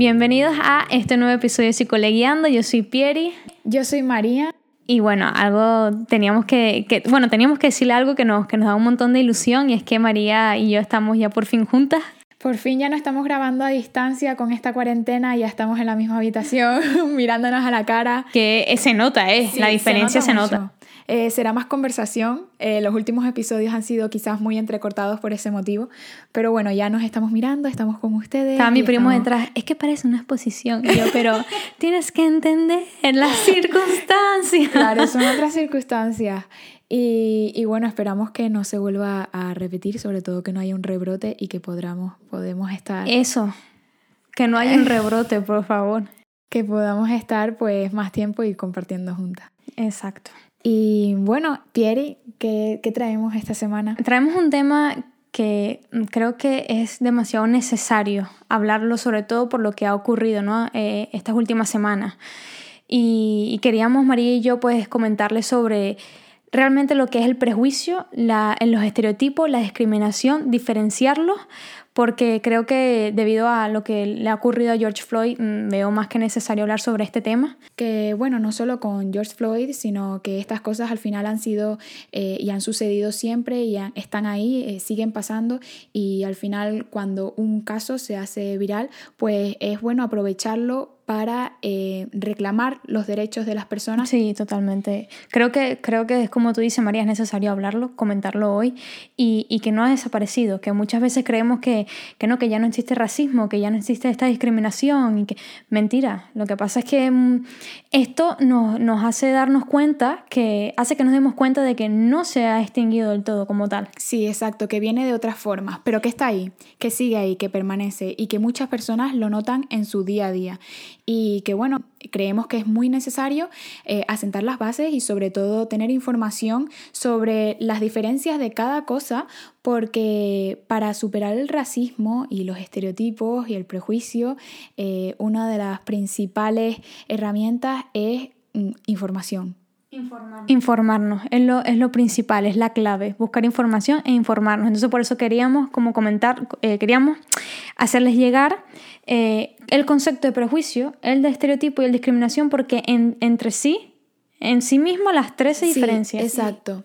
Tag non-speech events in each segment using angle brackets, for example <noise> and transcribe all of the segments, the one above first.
Bienvenidos a este nuevo episodio de Psicoleguiando. Yo soy Pieri. Yo soy María. Y bueno, algo teníamos que, que, bueno, teníamos que decirle algo que nos, que nos da un montón de ilusión y es que María y yo estamos ya por fin juntas. Por fin ya no estamos grabando a distancia con esta cuarentena, ya estamos en la misma habitación, <laughs> mirándonos a la cara. Que se nota, ¿eh? la diferencia se nota. Eh, será más conversación. Eh, los últimos episodios han sido quizás muy entrecortados por ese motivo. Pero bueno, ya nos estamos mirando, estamos con ustedes. Estaba mi primo detrás. Es que parece una exposición. yo, pero <laughs> tienes que entender las circunstancias. Claro, son <laughs> otras circunstancias. Y, y, bueno, esperamos que no se vuelva a repetir, sobre todo que no haya un rebrote y que podamos, podemos estar... Eso, que no haya un <laughs> rebrote, por favor. Que podamos estar pues más tiempo y compartiendo juntas. Exacto. Y bueno, Pieri, ¿qué, traemos esta semana? Traemos un tema que creo que es demasiado necesario hablarlo, sobre todo por lo que ha ocurrido ¿no? Eh, estas últimas semanas. Y, queríamos, María y yo, pues comentarles sobre realmente lo que es el prejuicio, la, en los estereotipos, la discriminación, diferenciarlos, porque creo que debido a lo que le ha ocurrido a George Floyd, mm, veo más que necesario hablar sobre este tema. Que bueno, no solo con George Floyd, sino que estas cosas al final han sido eh, y han sucedido siempre y están ahí, eh, siguen pasando y al final cuando un caso se hace viral, pues es bueno aprovecharlo para eh, reclamar los derechos de las personas. Sí, totalmente. Creo que, creo que es como tú dices, María, es necesario hablarlo, comentarlo hoy y, y que no ha desaparecido, que muchas veces creemos que, que, no, que ya no existe racismo, que ya no existe esta discriminación y que mentira. Lo que pasa es que mm, esto nos, nos hace darnos cuenta, que hace que nos demos cuenta de que no se ha extinguido del todo como tal. Sí, exacto, que viene de otras formas, pero que está ahí, que sigue ahí, que permanece y que muchas personas lo notan en su día a día y que bueno, creemos que es muy necesario eh, asentar las bases y sobre todo tener información sobre las diferencias de cada cosa porque para superar el racismo y los estereotipos y el prejuicio, eh, una de las principales herramientas es mm, información. Informarnos. informarnos es, lo, es lo principal, es la clave, buscar información e informarnos. Entonces por eso queríamos como comentar, eh, queríamos hacerles llegar eh, el concepto de prejuicio, el de estereotipo y el de discriminación porque en, entre sí, en sí mismo las tres se diferencian. Exacto.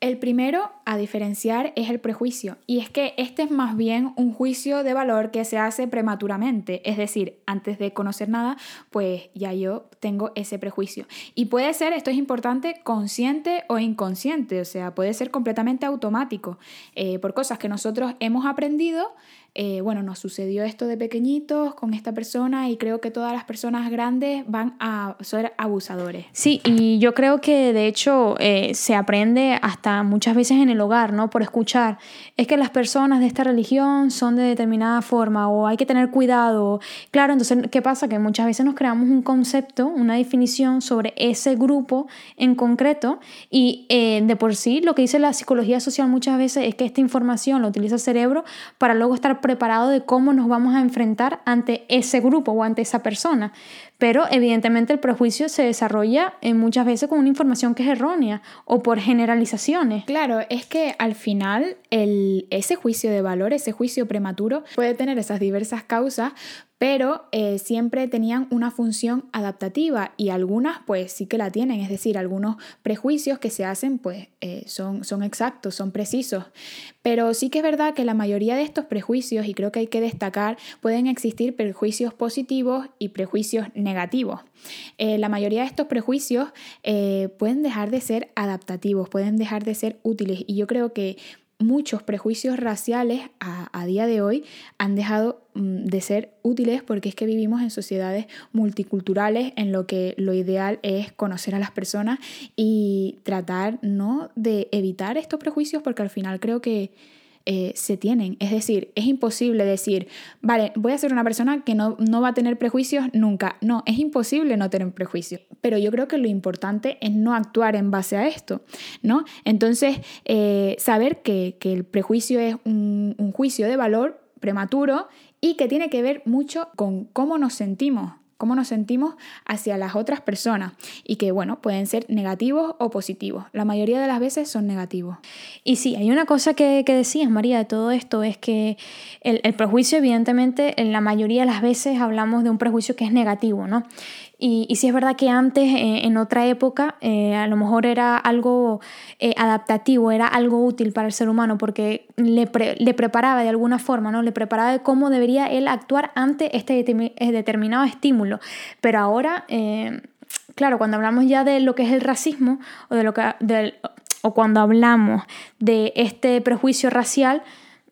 El primero a diferenciar es el prejuicio, y es que este es más bien un juicio de valor que se hace prematuramente, es decir, antes de conocer nada, pues ya yo tengo ese prejuicio. Y puede ser, esto es importante, consciente o inconsciente, o sea, puede ser completamente automático, eh, por cosas que nosotros hemos aprendido eh, bueno, nos sucedió esto de pequeñitos con esta persona y creo que todas las personas grandes van a ser abusadores. Sí, y yo creo que de hecho eh, se aprende hasta muchas veces en el hogar, ¿no? Por escuchar. Es que las personas de esta religión son de determinada forma o hay que tener cuidado. Claro, entonces, ¿qué pasa? Que muchas veces nos creamos un concepto, una definición sobre ese grupo en concreto y eh, de por sí lo que dice la psicología social muchas veces es que esta información la utiliza el cerebro para luego estar preparado de cómo nos vamos a enfrentar ante ese grupo o ante esa persona. Pero evidentemente el prejuicio se desarrolla en eh, muchas veces con una información que es errónea o por generalizaciones. Claro, es que al final el, ese juicio de valor, ese juicio prematuro, puede tener esas diversas causas, pero eh, siempre tenían una función adaptativa y algunas pues sí que la tienen, es decir, algunos prejuicios que se hacen pues eh, son, son exactos, son precisos, pero sí que es verdad que la mayoría de estos prejuicios, y creo que hay que destacar, pueden existir prejuicios positivos y prejuicios negativos. Eh, la mayoría de estos prejuicios pueden dejar de ser adaptativos, pueden dejar de ser útiles y yo creo que muchos prejuicios raciales a, día de hoy han dejado mm, de ser útiles porque es que vivimos en sociedades multiculturales en lo que lo ideal es conocer a las personas y tratar ¿no? de evitar estos prejuicios porque al final creo que eh, se tienen. Es decir, es imposible decir, vale, voy a ser una persona que no, no va a tener prejuicios nunca. No, es imposible no tener prejuicios. Pero yo creo que lo importante es no actuar en base a esto, ¿no? Entonces, eh, saber que, el prejuicio es un juicio de valor prematuro y que tiene que ver mucho con cómo nos sentimos cómo nos sentimos hacia las otras personas y que, bueno, pueden ser negativos o positivos. La mayoría de las veces son negativos. Y sí, hay una cosa que, decías, María, de todo esto, es que el, el, prejuicio, evidentemente, en la mayoría de las veces hablamos de un prejuicio que es negativo, ¿no? Y, y sí es verdad que antes, eh, en otra época, eh, a lo mejor era algo eh, adaptativo, era algo útil para el ser humano, porque le, le, preparaba de alguna forma, ¿no? Le preparaba de cómo debería él actuar ante este determinado estímulo. Pero ahora, claro, cuando hablamos ya de lo que es el racismo, o, de lo que, o cuando hablamos de este prejuicio racial,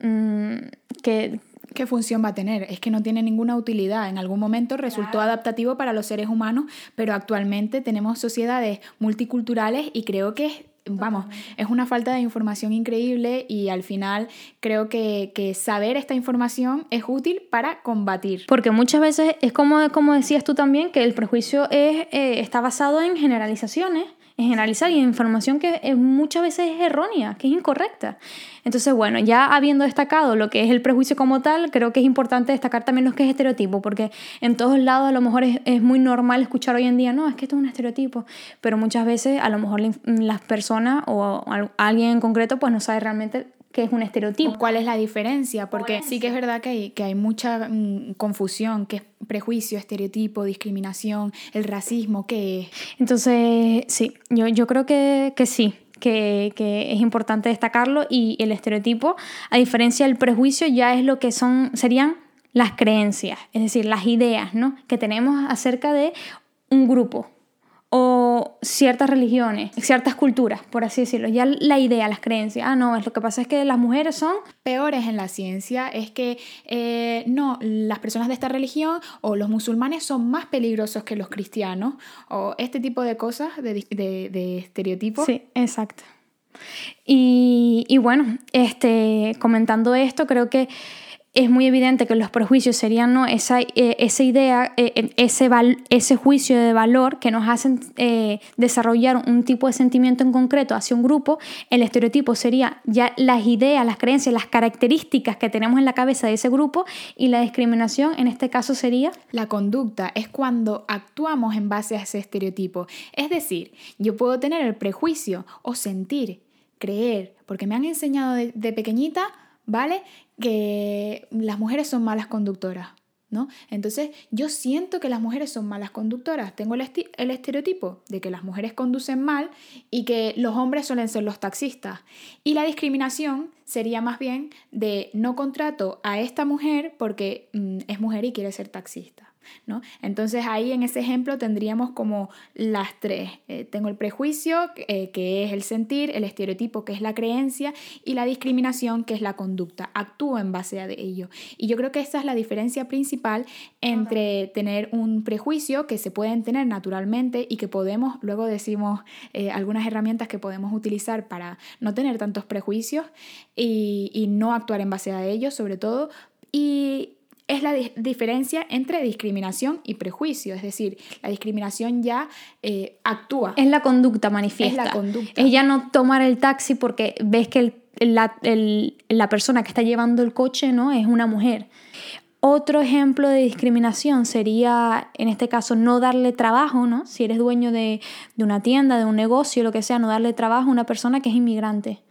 mmm, que ¿qué función va a tener? Es que no tiene ninguna utilidad. En algún momento resultó adaptativo para los seres humanos, pero actualmente tenemos sociedades multiculturales y creo que vamos, es una falta de información increíble y al final creo que, saber esta información es útil para combatir. Porque muchas veces es como, como decías tú también, que el prejuicio es, eh, está basado en generalizaciones en generalizar y información que muchas veces es errónea, que es incorrecta. Entonces, bueno, ya habiendo destacado lo que es el prejuicio como tal, creo que es importante destacar también lo que es estereotipo, porque en todos lados a lo mejor es, es muy normal escuchar hoy en día, no, es que esto es un estereotipo, pero muchas veces a lo mejor las personas o alguien en concreto pues no sabe realmente que es un estereotipo. ¿Cuál es la diferencia? Porque sí que es verdad que hay, que hay mucha mm, confusión, que es prejuicio, estereotipo, discriminación, el racismo, ¿qué es? Entonces, sí, yo, yo creo que, que sí, que, que, es importante destacarlo y el estereotipo, a diferencia del prejuicio, ya es lo que son, serían las creencias, es decir, las ideas ¿no? que tenemos acerca de un grupo, o ciertas religiones, ciertas culturas, por así decirlo. Ya la idea, las creencias, ah, no, es lo que pasa es que las mujeres son peores en la ciencia, es que eh, no, las personas de esta religión o los musulmanes son más peligrosos que los cristianos, o este tipo de cosas, de, de, estereotipos. Sí, exacto. Y, y bueno, este, comentando esto, creo que es muy evidente que los prejuicios serían ¿no? esa, eh, esa idea, eh, ese, ese juicio de valor que nos hacen eh, desarrollar un tipo de sentimiento en concreto hacia un grupo. El estereotipo sería ya las ideas, las creencias, las características que tenemos en la cabeza de ese grupo y la discriminación en este caso sería... La conducta es cuando actuamos en base a ese estereotipo. Es decir, yo puedo tener el prejuicio o sentir, creer, porque me han enseñado de pequeñita ¿vale? Que las mujeres son malas conductoras, ¿no? Entonces yo siento que las mujeres son malas conductoras. Tengo el, estereotipo de que las mujeres conducen mal y que los hombres suelen ser los taxistas. Y la discriminación sería más bien de no contrato a esta mujer porque mm, es mujer y quiere ser taxista. ¿No? Entonces ahí en ese ejemplo tendríamos como las tres. Eh, tengo el prejuicio, eh, que es el sentir, el estereotipo, que es la creencia, y la discriminación, que es la conducta. Actúo en base a ello. Y yo creo que esa es la diferencia principal entre tener un prejuicio que se pueden tener naturalmente y que podemos, luego decimos eh, algunas herramientas que podemos utilizar para no tener tantos prejuicios y, y no actuar en base a ellos, sobre todo. Y es la diferencia entre discriminación y prejuicio. Es decir, la discriminación ya eh, actúa. Es la conducta manifiesta. Es la conducta. Es ya no tomar el taxi porque ves que la, la, persona que está llevando el coche no es una mujer. Otro ejemplo de discriminación sería, en este caso, no darle trabajo, ¿no? Si eres dueño de, de una tienda, de un negocio, lo que sea, no darle trabajo a una persona que es inmigrante.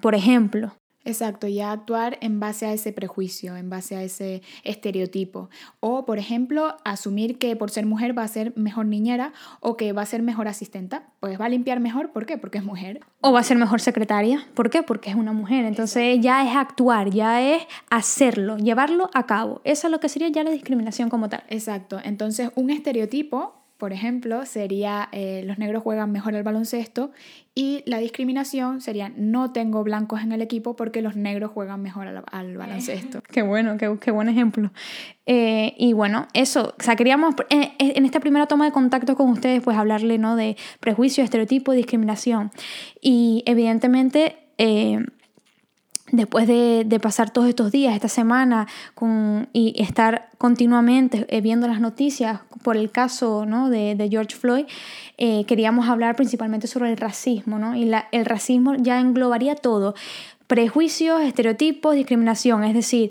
Por ejemplo, Exacto, ya actuar en base a ese prejuicio, en base a ese estereotipo. O, por ejemplo, asumir que por ser mujer va a ser mejor niñera o que va a ser mejor asistenta. Pues va a limpiar mejor, ¿por qué? Porque es mujer. O va a ser mejor secretaria, ¿por qué? Porque es una mujer. Entonces ya es actuar, ya es hacerlo, llevarlo a cabo. Eso es lo que sería ya la discriminación como tal. Exacto, entonces un estereotipo por ejemplo, sería eh, los negros juegan mejor el baloncesto y la discriminación sería no tengo blancos en el equipo porque los negros juegan mejor al, baloncesto. <laughs> qué bueno, qué, buen ejemplo. Eh, y bueno, eso, o sea, queríamos eh, en, esta primera toma de contacto con ustedes, pues hablarle ¿no? de prejuicio, estereotipo, discriminación. Y evidentemente después de, pasar todos estos días, esta semana, con, y estar continuamente eh, viendo las noticias por el caso ¿no? de, George Floyd, eh, queríamos hablar principalmente sobre el racismo, ¿no? Y el racismo ya englobaría todo. prejuicios, estereotipos, discriminación, es decir,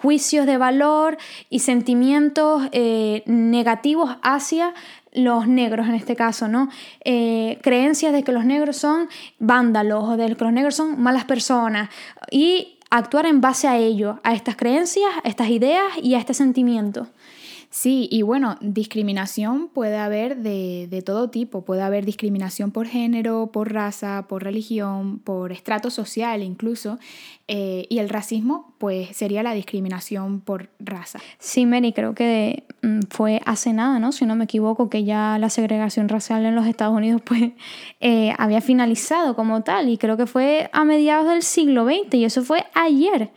juicios de valor y sentimientos eh, negativos hacia los negros en este caso, ¿no? Eh, creencias de que los negros son vándalos o de que los negros son malas personas y actuar en base a ello, a estas creencias, a estas ideas y a este sentimiento. Sí, y bueno, discriminación puede haber de, todo tipo. Puede haber discriminación por género, por raza, por religión, por estrato social incluso. Eh, y el racismo, pues sería la discriminación por raza. Sí, Mary, creo que mm, fue hace nada, ¿no? Si no me equivoco, que ya la segregación racial en los Estados Unidos, <laughs> pues eh, había finalizado como tal. Y creo que fue a mediados del siglo XX y eso fue ayer.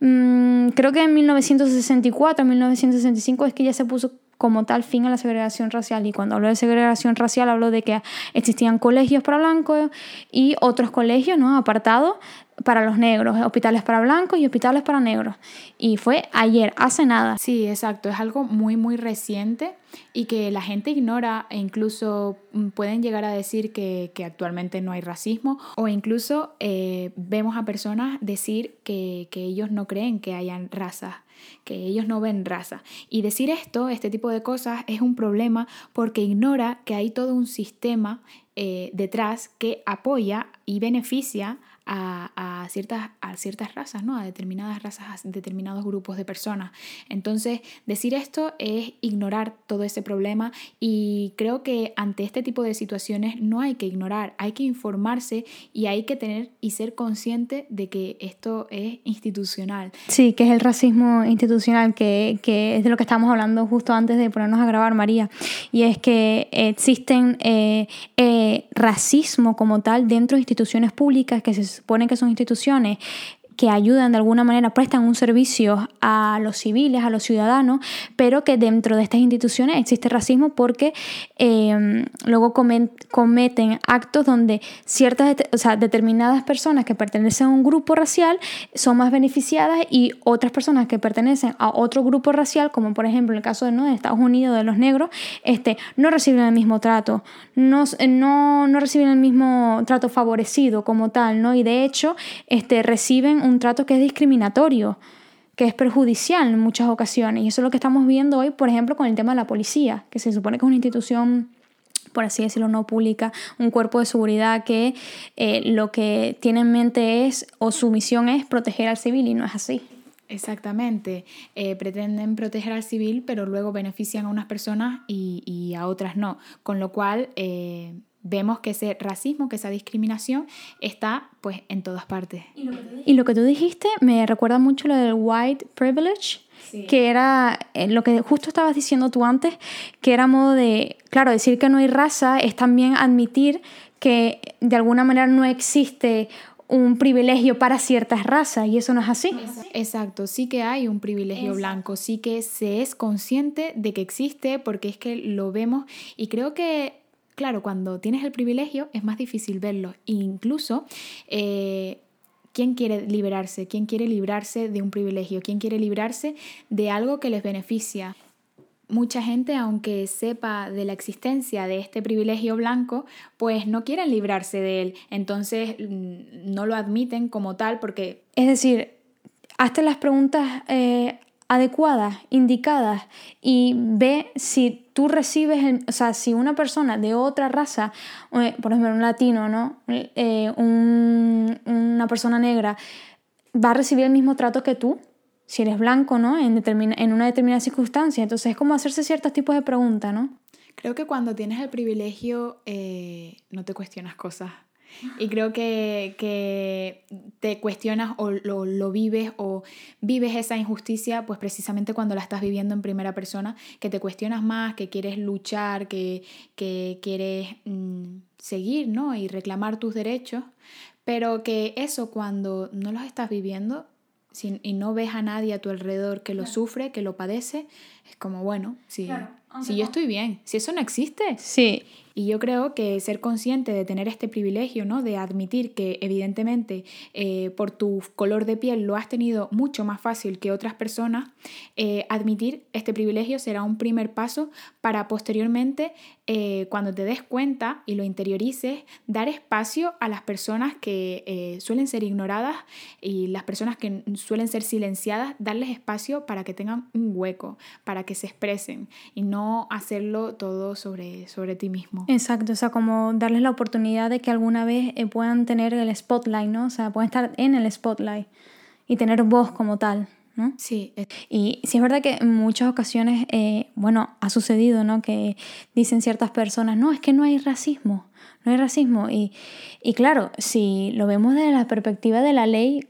Mm, creo que en 1964, 1965 es que ya se puso como tal fin a la segregación racial. Y cuando hablo de segregación racial hablo de que existían colegios para blancos y otros colegios ¿no? apartados para los negros, hospitales para blancos y hospitales para negros. Y fue ayer, hace nada. Sí, exacto, es algo muy, muy reciente y que la gente ignora e incluso mm, pueden llegar a decir que, actualmente no hay racismo o incluso eh, vemos a personas decir que, que ellos no creen que hayan razas que ellos no ven raza. Y decir esto, este tipo de cosas, es un problema porque ignora que hay todo un sistema eh, detrás que apoya y beneficia a, ciertas, a ciertas razas, ¿no? a determinadas razas, a determinados grupos de personas. Entonces, decir esto es ignorar todo ese problema y creo que ante este tipo de situaciones no hay que ignorar, hay que informarse y hay que tener y ser consciente de que esto es institucional. Sí, que es el racismo institucional, que, que es de lo que estamos hablando justo antes de ponernos a grabar, María, y es que existen eh, eh, racismo como tal dentro de instituciones públicas que se supone que son instituciones que ayudan de alguna manera, prestan un servicio a los civiles, a los ciudadanos, pero que dentro de estas instituciones existe racismo porque em, luego cometen actos donde ciertas, o sea, determinadas personas que pertenecen a un grupo racial son más beneficiadas y otras personas que pertenecen a otro grupo racial, como por ejemplo en el caso de, de Estados Unidos, de los negros, este, no reciben el mismo trato, no, no, no reciben el mismo trato favorecido como tal, ¿no? Y de hecho, este, reciben un trato que es discriminatorio, que es perjudicial en muchas ocasiones. Y eso es lo que estamos viendo hoy, por ejemplo, con el tema de la policía, que se supone que es una institución por así decirlo, no pública, un cuerpo de seguridad que eh, lo que tiene en mente es, o su misión es proteger al civil y no es así. Exactamente, eh, pretenden proteger al civil, pero luego benefician a unas personas y, a otras no, con lo cual eh, vemos que ese racismo, que esa discriminación está pues en todas partes. Y lo que tú dijiste me recuerda mucho lo del white privilege, que era eh, lo que justo estabas diciendo tú antes, que era modo de, claro, decir que no hay raza es también admitir que de alguna manera no existe un privilegio para ciertas razas y eso no es así. Exacto, sí que hay un privilegio blanco, sí que se es consciente de que existe porque es que lo vemos y creo que claro, cuando tienes el privilegio es más difícil verlo. Incluso, eh, ¿quién quiere liberarse? ¿Quién quiere librarse de un privilegio? ¿Quién quiere librarse de algo que les beneficia? Mucha gente, aunque sepa de la existencia de este privilegio blanco, pues no quieren librarse de él. Entonces mm, no lo admiten como tal porque... Es decir, hazte las preguntas eh, adecuadas, indicadas y ve si tú recibes, o sea, si una persona de otra raza, eh, por ejemplo un latino, ¿no? Eh, una persona negra, va a recibir el mismo trato que tú, si eres blanco, ¿no? En, en una determinada circunstancia. Entonces es como hacerse ciertos tipos de preguntas, ¿no? Creo que cuando tienes el privilegio eh, no te cuestionas cosas y creo que, te cuestionas o lo, vives o vives esa injusticia, pues precisamente cuando la estás viviendo en primera persona, que te cuestionas más, que quieres luchar, que, quieres mm, seguir, ¿no? Y reclamar tus derechos, pero que eso cuando no los estás viviendo y no ves a nadie a tu alrededor que lo sufre, que lo padece, Es como, bueno, si, si yo estoy bien, si eso no existe. Sí. Y yo creo que ser consciente de tener este privilegio, ¿no? De admitir que evidentemente eh, por tu color de piel lo has tenido mucho más fácil que otras personas, eh, admitir este privilegio será un primer paso para posteriormente, eh, cuando te des cuenta y lo interiorices, dar espacio a las personas que suelen ser ignoradas y las personas que suelen ser silenciadas, darles espacio para que tengan un hueco, para que se expresen y no hacerlo todo sobre, sobre ti mismo. Exacto, o sea, como darles la oportunidad de que alguna vez eh, puedan tener el spotlight, ¿no? O sea, puedan estar en el spotlight y tener voz como tal, ¿no? Sí. Y sí es verdad que en muchas ocasiones, eh, bueno, ha sucedido, ¿no? Que dicen ciertas personas, no, es que no hay racismo, no hay racismo. Y, y claro, si lo vemos desde la perspectiva de la ley,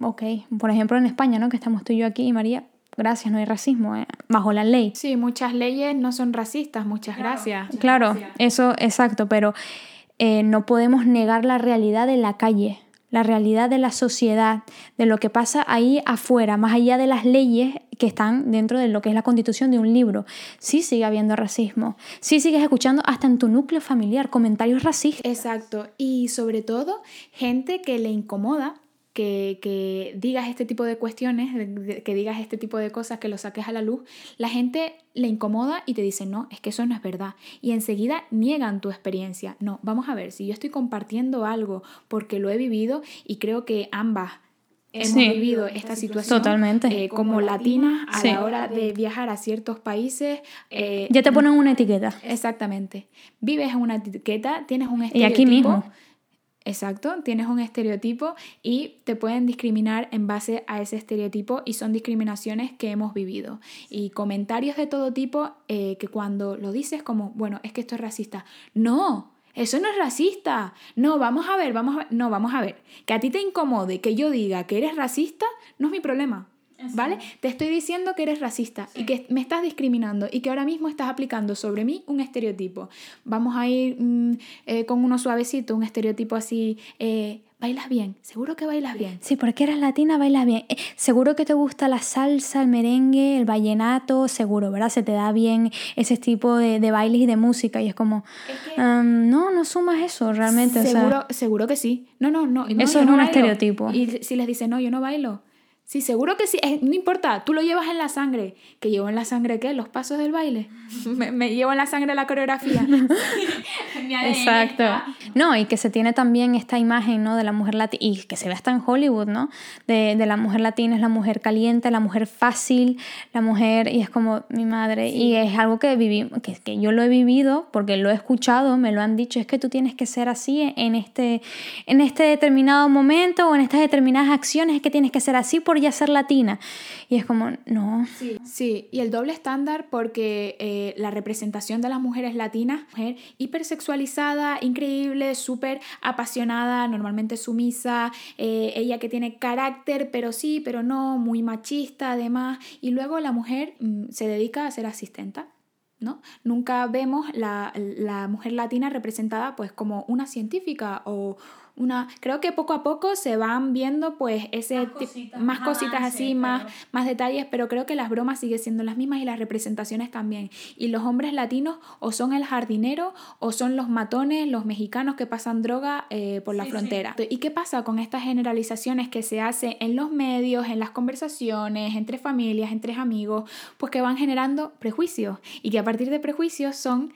ok, por ejemplo en España, ¿no? Que estamos tú y yo aquí, María, gracias, no hay racismo eh, bajo la ley. Sí, muchas leyes no son racistas, muchas gracias. Claro, eso, exacto, pero eh, no podemos negar la realidad de la calle, la realidad de la sociedad, de lo que pasa ahí afuera, más allá de las leyes que están dentro de lo que es la constitución de un libro. Sí sigue habiendo racismo, sí sigues escuchando hasta en tu núcleo familiar comentarios racistas. Exacto, y sobre todo gente que le incomoda que, digas este tipo de cuestiones, que digas este tipo de cosas, que lo saques a la luz, la gente le incomoda y te dice, no, es que eso no es verdad. Y enseguida niegan tu experiencia. No, vamos a ver, si yo estoy compartiendo algo porque lo he vivido y creo que ambas hemos vivido esta situación Totalmente. Eh, como latinas a la hora de viajar a ciertos países. Eh, ya te ponen una etiqueta. Exactamente. Vives en una etiqueta, tienes un estereotipo. Y aquí mismo Exacto, tienes un estereotipo y te pueden discriminar en base a ese estereotipo y son discriminaciones que hemos vivido. Y comentarios de todo tipo eh, que cuando lo dices como, bueno, es que esto es racista. No, eso no es racista. No, vamos a ver, vamos a ver. No, vamos a ver. Que a ti te incomode que yo diga que eres racista no es mi problema. ¿Vale? Te estoy diciendo que eres racista y que me estás discriminando y que ahora mismo estás aplicando sobre mí un estereotipo. Vamos a ir mm, eh, con uno suavecito, un estereotipo así. Eh, bailas bien, seguro que bailas bien. Sí, porque eres latina, bailas bien. Eh, seguro que te gusta la salsa, el merengue, el vallenato, seguro, ¿verdad? Se te da bien ese tipo de, de bailes y de música y es como, no, no sumas eso realmente. Seguro, seguro que sí. No, no, no. eso es un estereotipo. Y si les dice, no, yo no bailo Sí, seguro que sí. no importa, tú lo llevas en la sangre. ¿Que llevo en la sangre qué? Los pasos del baile. <laughs> me, llevo en la sangre la coreografía. <laughs> Exacto. No, y que se tiene también esta imagen, ¿no? De la mujer latina, y que se ve hasta en Hollywood, ¿no? De, la mujer latina es la mujer caliente, la mujer fácil, la mujer, y es como mi madre. Y es algo que, viví, que, que yo lo he vivido porque lo he escuchado, me lo han dicho, es que tú tienes que ser así en este, en este determinado momento o en estas determinadas acciones, es que tienes que ser así por ya ser latina. Y es como, no. Sí, sí. y el doble estándar porque eh, la representación de las mujeres latinas, mujer hipersexualizada, increíble, súper apasionada, normalmente sumisa, eh, ella que tiene carácter, pero sí, pero no, muy machista además, y luego la mujer mm, se dedica a ser asistenta. ¿No? Nunca vemos la, la, mujer latina representada pues como una científica o una, creo que poco a poco se van viendo pues ese más cositas, más cositas así, más, más detalles, pero creo que las bromas siguen siendo las mismas y las representaciones también. Y los hombres latinos o son el jardinero o son los matones, los mexicanos que pasan droga eh, por la frontera. ¿Y qué pasa con estas generalizaciones que se hacen en los medios, en las conversaciones, entre familias, entre amigos? Pues que van generando prejuicios y que a partir de prejuicios son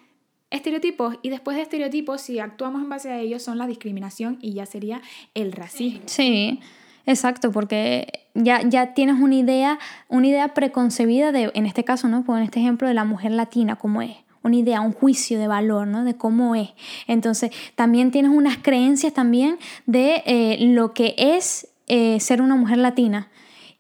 estereotipos y después de estereotipos, si actuamos en base a ellos, son la discriminación y ya sería el racismo. Sí, exacto, porque ya, ya tienes una idea, una idea preconcebida de, en este caso, ¿no? En este ejemplo de la mujer latina, cómo es una idea, un juicio de valor, ¿no? De cómo es. Entonces, también tienes unas creencias también de eh, lo que es eh, ser una mujer latina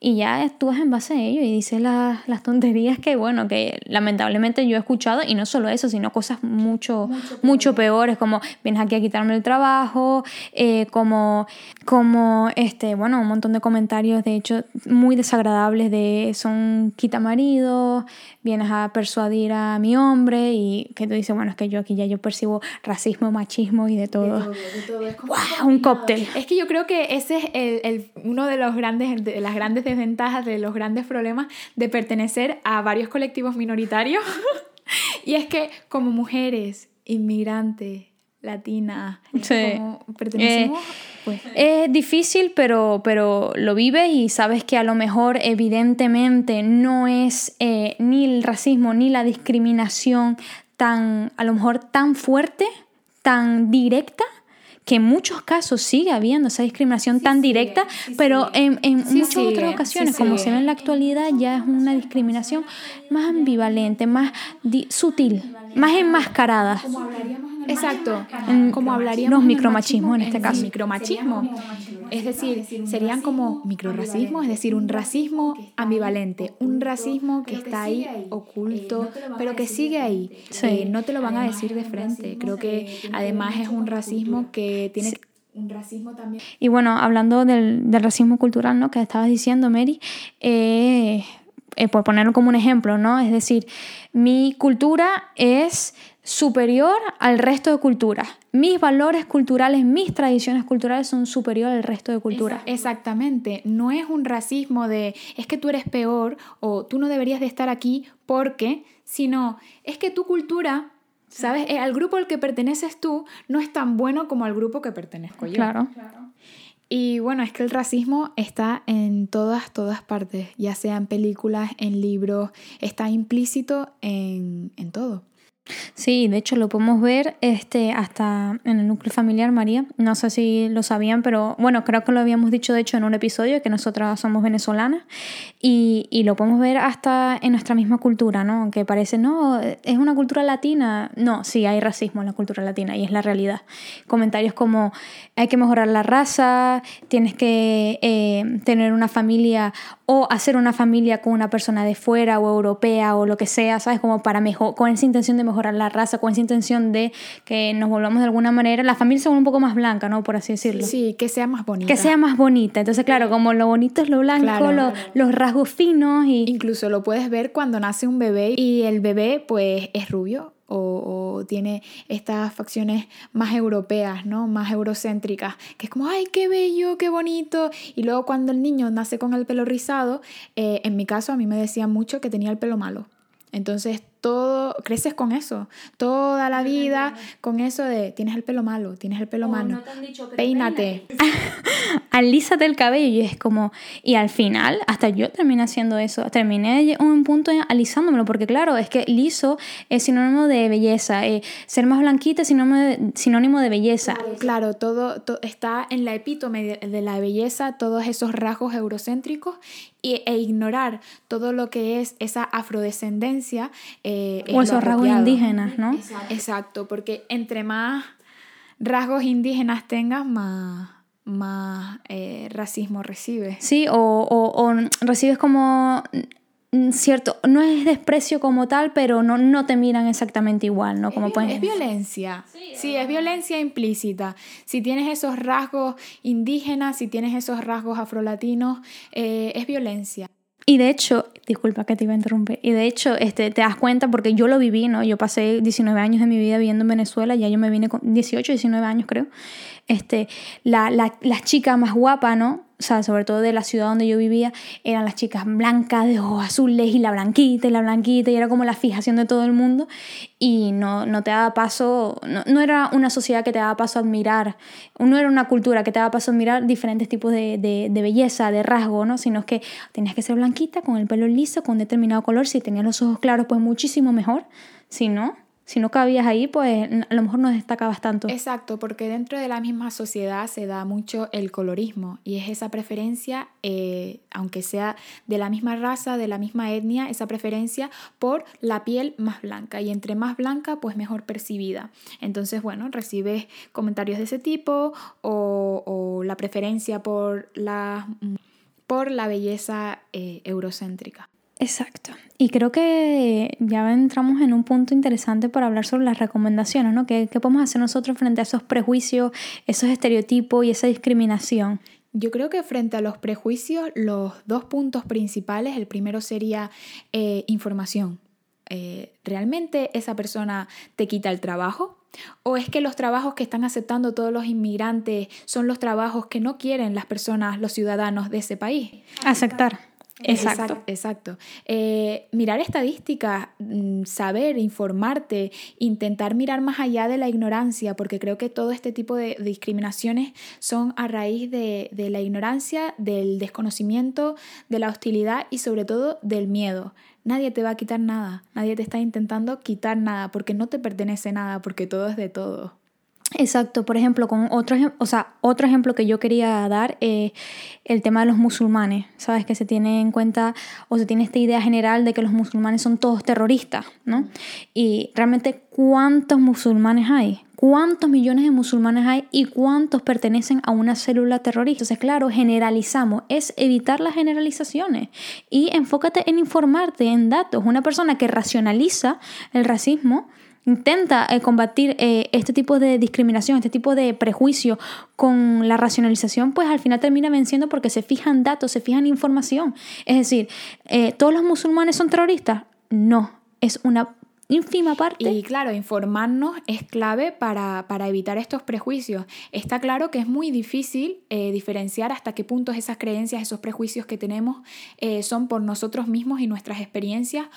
y ya actúas en base a ello y dices las, tonterías que, bueno, que lamentablemente yo he escuchado y no solo eso, sino cosas mucho, mucho, peores, como vienes aquí a quitarme el trabajo, eh, como, como, este, bueno, un montón de comentarios, de hecho, muy desagradables de son quita marido, vienes a persuadir a mi hombre y que tú dices, bueno, es que yo aquí ya yo percibo racismo, machismo y de todo. De todo, Es un cóctel. Es que yo creo que ese es el, el, uno de los grandes, de las grandes desventajas, de los grandes problemas de pertenecer a varios colectivos minoritarios. <laughs> y es que como mujeres, inmigrantes, latinas, como pertenecemos, eh, pues... Es difícil, pero, pero lo vives y sabes que a lo mejor evidentemente no es eh, ni el racismo ni la discriminación tan, a lo mejor tan fuerte, tan directa, que en muchos casos sigue habiendo esa discriminación tan directa, pero en, en muchas otras ocasiones, como se ve en la actualidad, ya es una discriminación más ambivalente, más sutil, más enmascarada. Exacto, como hablaríamos los micromachismos en este caso. Micromachismo. Es decir, serían como microracismo, es decir, un racismo ambivalente, un racismo que está ahí oculto, pero que sigue ahí. Eh, no te lo van a decir de frente. Creo que además es un racismo que tiene un racismo también. Y bueno, hablando del, racismo cultural, ¿no? Que estabas diciendo, Mary, eh, eh, por ponerlo como un ejemplo, ¿no? Es decir, mi cultura es superior al resto de culturas. Mis valores culturales, mis tradiciones culturales son superiores al resto de culturas. Exactamente, no es un racismo de es que tú eres peor o tú no deberías de estar aquí porque, sino es que tu cultura, ¿sabes? Al grupo al que perteneces tú no es tan bueno como al grupo que pertenezco yo. Claro. Y bueno, es que el racismo está en todas, todas partes, ya sea en películas, en libros, está implícito en, en todo. Sí, de hecho lo podemos ver este, hasta en el núcleo familiar, María. No sé si lo sabían, pero bueno, creo que lo habíamos dicho de hecho en un episodio, que nosotras somos venezolanas, y, y lo podemos ver hasta en nuestra misma cultura, ¿no? Que parece, no, es una cultura latina. No, sí, hay racismo en la cultura latina y es la realidad. Comentarios como, hay que mejorar la raza, tienes que eh, tener una familia o hacer una familia con una persona de fuera o europea o lo que sea, ¿sabes? Como para mejor, con esa intención de mejorar la raza, con esa intención de que nos volvamos de alguna manera, la familia sea un poco más blanca, ¿no? Por así decirlo. Sí, que sea más bonita. Que sea más bonita. Entonces, claro, como lo bonito es lo blanco, los rasgos finos y... Incluso lo puedes ver cuando nace un bebé y el bebé pues es rubio o, tiene estas facciones más europeas, ¿no? Más eurocéntricas, que es como, ay, qué bello, qué bonito. Y luego cuando el niño nace con el pelo rizado, eh, en mi caso a mí me decían mucho que tenía el pelo malo. Entonces todo, creces con eso, toda la vida con eso de tienes el pelo malo, tienes el pelo malo, peínate. <laughs> Alízate el cabello y es como, y al final, hasta yo terminé haciendo eso, terminé un punto alisándomelo, porque claro, es que liso es sinónimo de belleza, eh, ser más blanquita es sinónimo de, sinónimo de belleza. Claro, todo, está en la epítome de, la belleza, todos esos rasgos eurocéntricos y, e ignorar todo lo que es esa afrodescendencia eh, o esos rasgos indígenas, ¿no? Exacto. porque entre más rasgos indígenas tengas, más, más eh, racismo recibes. Sí, o, o, recibes como cierto, no es desprecio como tal, pero no, no te miran exactamente igual, ¿no? Como es, es violencia. Sí, es violencia implícita. Si tienes esos rasgos indígenas, si tienes esos rasgos afrolatinos, eh, es violencia. Y de hecho, disculpa que te iba a interrumpir, y de hecho este, te das cuenta porque yo lo viví, ¿no? Yo pasé 19 años de mi vida viviendo en Venezuela, ya yo me vine con 18, 19 años creo. Este, la, la, la chica más guapa, ¿no? O sea, sobre todo de la ciudad donde yo vivía, eran las chicas blancas de ojos azules y la blanquita y la blanquita y era como la fijación de todo el mundo. Y no, no te daba paso, no, no, era una sociedad que te daba paso a admirar, no era una cultura que te daba paso a admirar diferentes tipos de, de, de belleza, de rasgo, ¿no? Sino que tenías que ser blanquita, con el pelo liso, con un determinado color, si tenías los ojos claros, pues muchísimo mejor, si no, si no cabías ahí, pues a lo mejor no destacabas tanto. Exacto, porque dentro de la misma sociedad se da mucho el colorismo y es esa preferencia, eh, aunque sea de la misma raza, de la misma etnia, esa preferencia por la piel más blanca y entre más blanca, pues mejor percibida. Entonces, bueno, recibes comentarios de ese tipo o, la preferencia por la, por la belleza eh, eurocéntrica. Exacto. Y creo que ya entramos en un punto interesante para hablar sobre las recomendaciones, ¿no? ¿Qué, podemos hacer nosotros frente a esos prejuicios, esos estereotipos y esa discriminación? Yo creo que frente a los prejuicios, los dos puntos principales, el primero sería eh, información. Eh, ¿Realmente esa persona te quita el trabajo? ¿O es que los trabajos que están aceptando todos los inmigrantes son los trabajos que no quieren las personas, los ciudadanos de ese país? Aceptar. Exacto. Exacto. Eh, mirar estadísticas, mm, saber, informarte, intentar mirar más allá de la ignorancia, porque creo que todo este tipo de discriminaciones son a raíz de, de la ignorancia, del desconocimiento, de la hostilidad y sobre todo del miedo. Nadie te va a quitar nada, nadie te está intentando quitar nada, porque no te pertenece nada, porque todo es de todo. Exacto, por ejemplo, con otro, o sea, otro ejemplo que yo quería dar es el tema de los musulmanes, ¿sabes? Que se tiene en cuenta o se tiene esta idea general de que los musulmanes son todos terroristas, ¿no? Y realmente, ¿cuántos musulmanes hay? ¿Cuántos millones de musulmanes hay y cuántos pertenecen a una célula terrorista? Entonces, claro, generalizamos, es evitar las generalizaciones y enfócate en informarte en datos. Una persona que racionaliza el racismo, intenta eh, combatir eh, este tipo de discriminación, este tipo de prejuicio con la racionalización, pues al final termina venciendo porque se fijan datos, se fijan información. Es decir, eh, ¿todos los musulmanes son terroristas? No, es una ínfima parte. Y claro, informarnos es clave para, evitar estos prejuicios. Está claro que es muy difícil diferenciar hasta qué puntos esas creencias, esos prejuicios que tenemos son por nosotros mismos y nuestras experiencias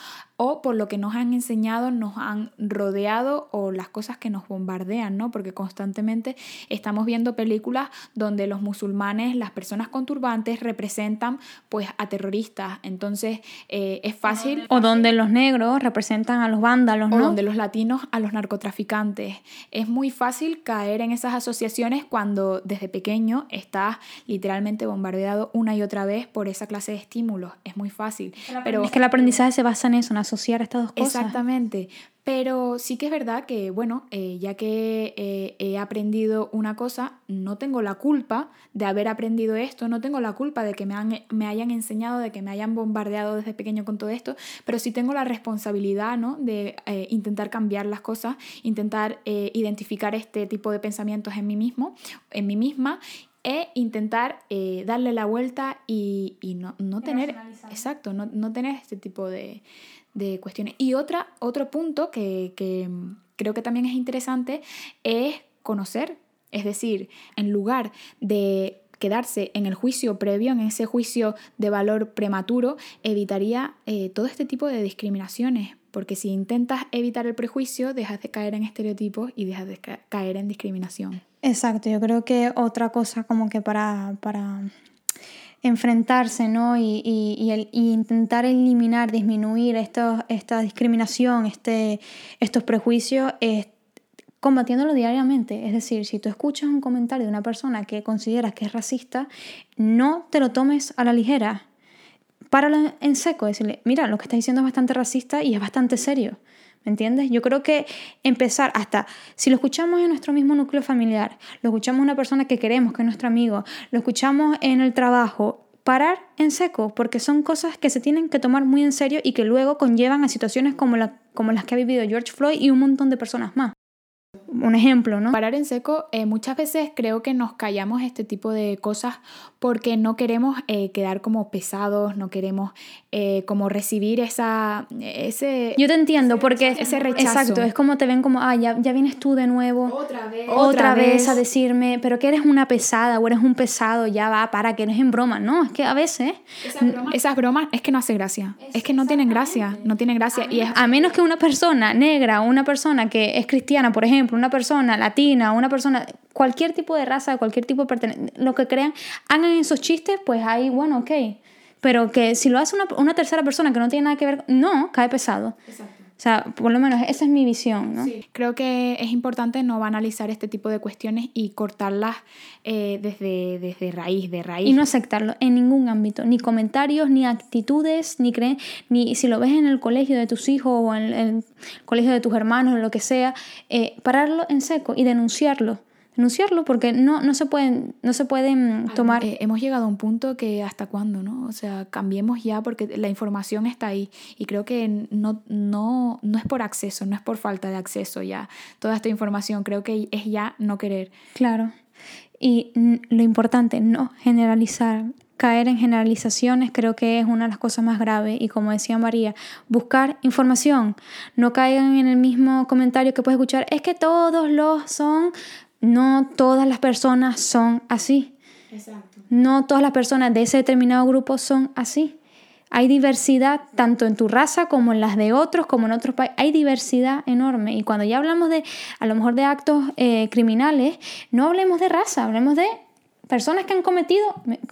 o por lo que nos han enseñado, nos han rodeado o las cosas que nos bombardean, ¿no? Porque constantemente estamos viendo películas donde los musulmanes, las personas con turbantes representan pues a terroristas. Entonces eh, es fácil... O donde los negros representan a los bandos o donde los latinos a los narcotraficantes. Es muy fácil caer en esas asociaciones cuando desde pequeño estás literalmente bombardeado una y otra vez por esa clase de estímulos. Es muy fácil. Pero es que el aprendizaje se basa en eso, en asociar estas dos cosas. Exactamente. Pero sí que es verdad que, bueno, eh, ya que eh, he aprendido una cosa, no tengo la culpa de haber aprendido esto, no tengo la culpa de que me, han, me hayan enseñado, de que me hayan bombardeado desde pequeño con todo esto, pero sí tengo la responsabilidad, ¿no? De eh, intentar cambiar las cosas, intentar identificar este tipo de pensamientos en mí mismo, en mí misma e intentar darle la vuelta y, no, no tener, exacto, no, no tener este tipo de, de cuestiones. Y otra, otro punto que, que creo que también es interesante es conocer, es decir, en lugar de quedarse en el juicio previo, en ese juicio de valor prematuro, evitaría eh, todo este tipo de discriminaciones. Porque si intentas evitar el prejuicio, dejas de caer en estereotipos y dejas de caer en discriminación. Exacto, yo creo que otra cosa como que para, para enfrentarse ¿no? y, y, intentar eliminar, disminuir esta discriminación, este, estos prejuicios, es combatiéndolo diariamente. Es decir, si tú escuchas un comentario de una persona que consideras que es racista, no te lo tomes a la ligera. Páralo en seco, decirle, mira, lo que estás diciendo es bastante racista y es bastante serio. ¿Me entiendes? Yo creo que empezar hasta, si lo escuchamos en nuestro mismo núcleo familiar, lo escuchamos en una persona que queremos, que es nuestro amigo, lo escuchamos en el trabajo, parar en seco, porque son cosas que se tienen que tomar muy en serio y que luego conllevan a situaciones como, la, como las que ha vivido George Floyd y un montón de personas más un ejemplo, ¿no? Parar en seco, eh, muchas veces creo que nos callamos este tipo de cosas porque no queremos eh, quedar como pesados, no queremos eh, como recibir esa, ese... Yo te entiendo, porque ese rechazo. Exacto, es como te ven como, ah, ya, ya vienes tú de nuevo. Otra vez. Otra, vez. a decirme, pero que eres una pesada o eres un pesado, ya va, para, que no es en broma. No, es que a veces... Esas bromas, es que no hace gracia. Es, que no tienen gracia, no tienen gracia. y a menos que una persona negra o una persona que es cristiana, por ejemplo, una persona latina, una persona, cualquier tipo de raza, cualquier tipo de pertenencia, lo que crean, hagan esos chistes, pues ahí, bueno, ok. Pero que si lo hace una, una tercera persona que no tiene nada que ver, no, cae pesado. Exacto. O sea, por lo menos esa es mi visión, ¿no? Sí. Creo que es importante no banalizar este tipo de cuestiones y cortarlas eh, desde, desde raíz, de raíz. Y no aceptarlo en ningún ámbito, ni comentarios, ni actitudes, ni creen, ni si lo ves en el colegio de tus hijos o en el colegio de tus hermanos o lo que sea, eh, pararlo en seco y denunciarlo denunciarlo porque no, no, se, pueden, no se pueden tomar... Eh, hemos llegado a un punto que hasta cuándo, ¿no? O sea, cambiemos ya porque la información está ahí y creo que no, no, no es por acceso, no es por falta de acceso ya toda esta información, creo que es ya no querer. Claro. Y lo importante, no generalizar caer en generalizaciones creo que es una de las cosas más graves y como decía María, buscar información, no caigan en el mismo comentario que puedes escuchar, es que todos los son, no todas las personas son así. Exacto. No todas las personas de ese determinado grupo son así. Hay diversidad tanto en tu raza como en las de otros, como en otros países. Hay diversidad enorme. Y cuando ya hablamos de, a lo mejor de actos eh, criminales, no hablemos de raza, hablemos de personas que han cometido,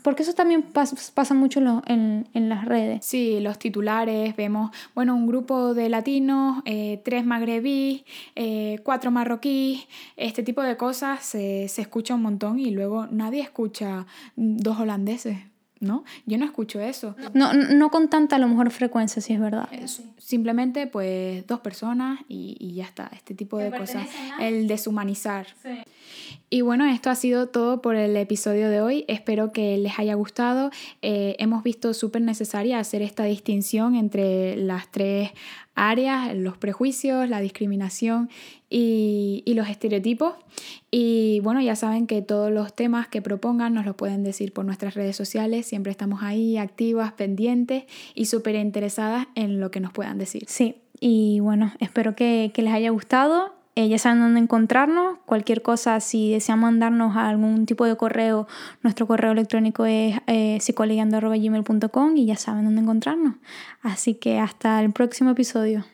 porque eso también pasa, mucho en, las redes. Sí, los titulares, vemos, bueno, un grupo de latinos, eh, tres magrebíes, eh, cuatro marroquíes, este tipo de cosas se, se escucha un montón y luego nadie escucha dos holandeses. ¿No? Yo no escucho eso. No, no, con tanta a lo mejor frecuencia, si es verdad. simplemente pues dos personas y, ya está, este tipo de cosas. El deshumanizar. Y bueno, esto ha sido todo por el episodio de hoy. Espero que les haya gustado. Eh, hemos visto súper necesaria hacer esta distinción entre las tres áreas, los prejuicios, la discriminación y, y, los estereotipos. Y bueno, ya saben que todos los temas que propongan nos los pueden decir por nuestras redes sociales. Siempre estamos ahí activas, pendientes y súper interesadas en lo que nos puedan decir. Sí, y bueno, espero que, que les haya gustado eh, ya saben dónde encontrarnos. Cualquier cosa, si desean mandarnos algún tipo de correo, nuestro correo electrónico es eh, y ya saben dónde encontrarnos. Así que hasta el próximo episodio.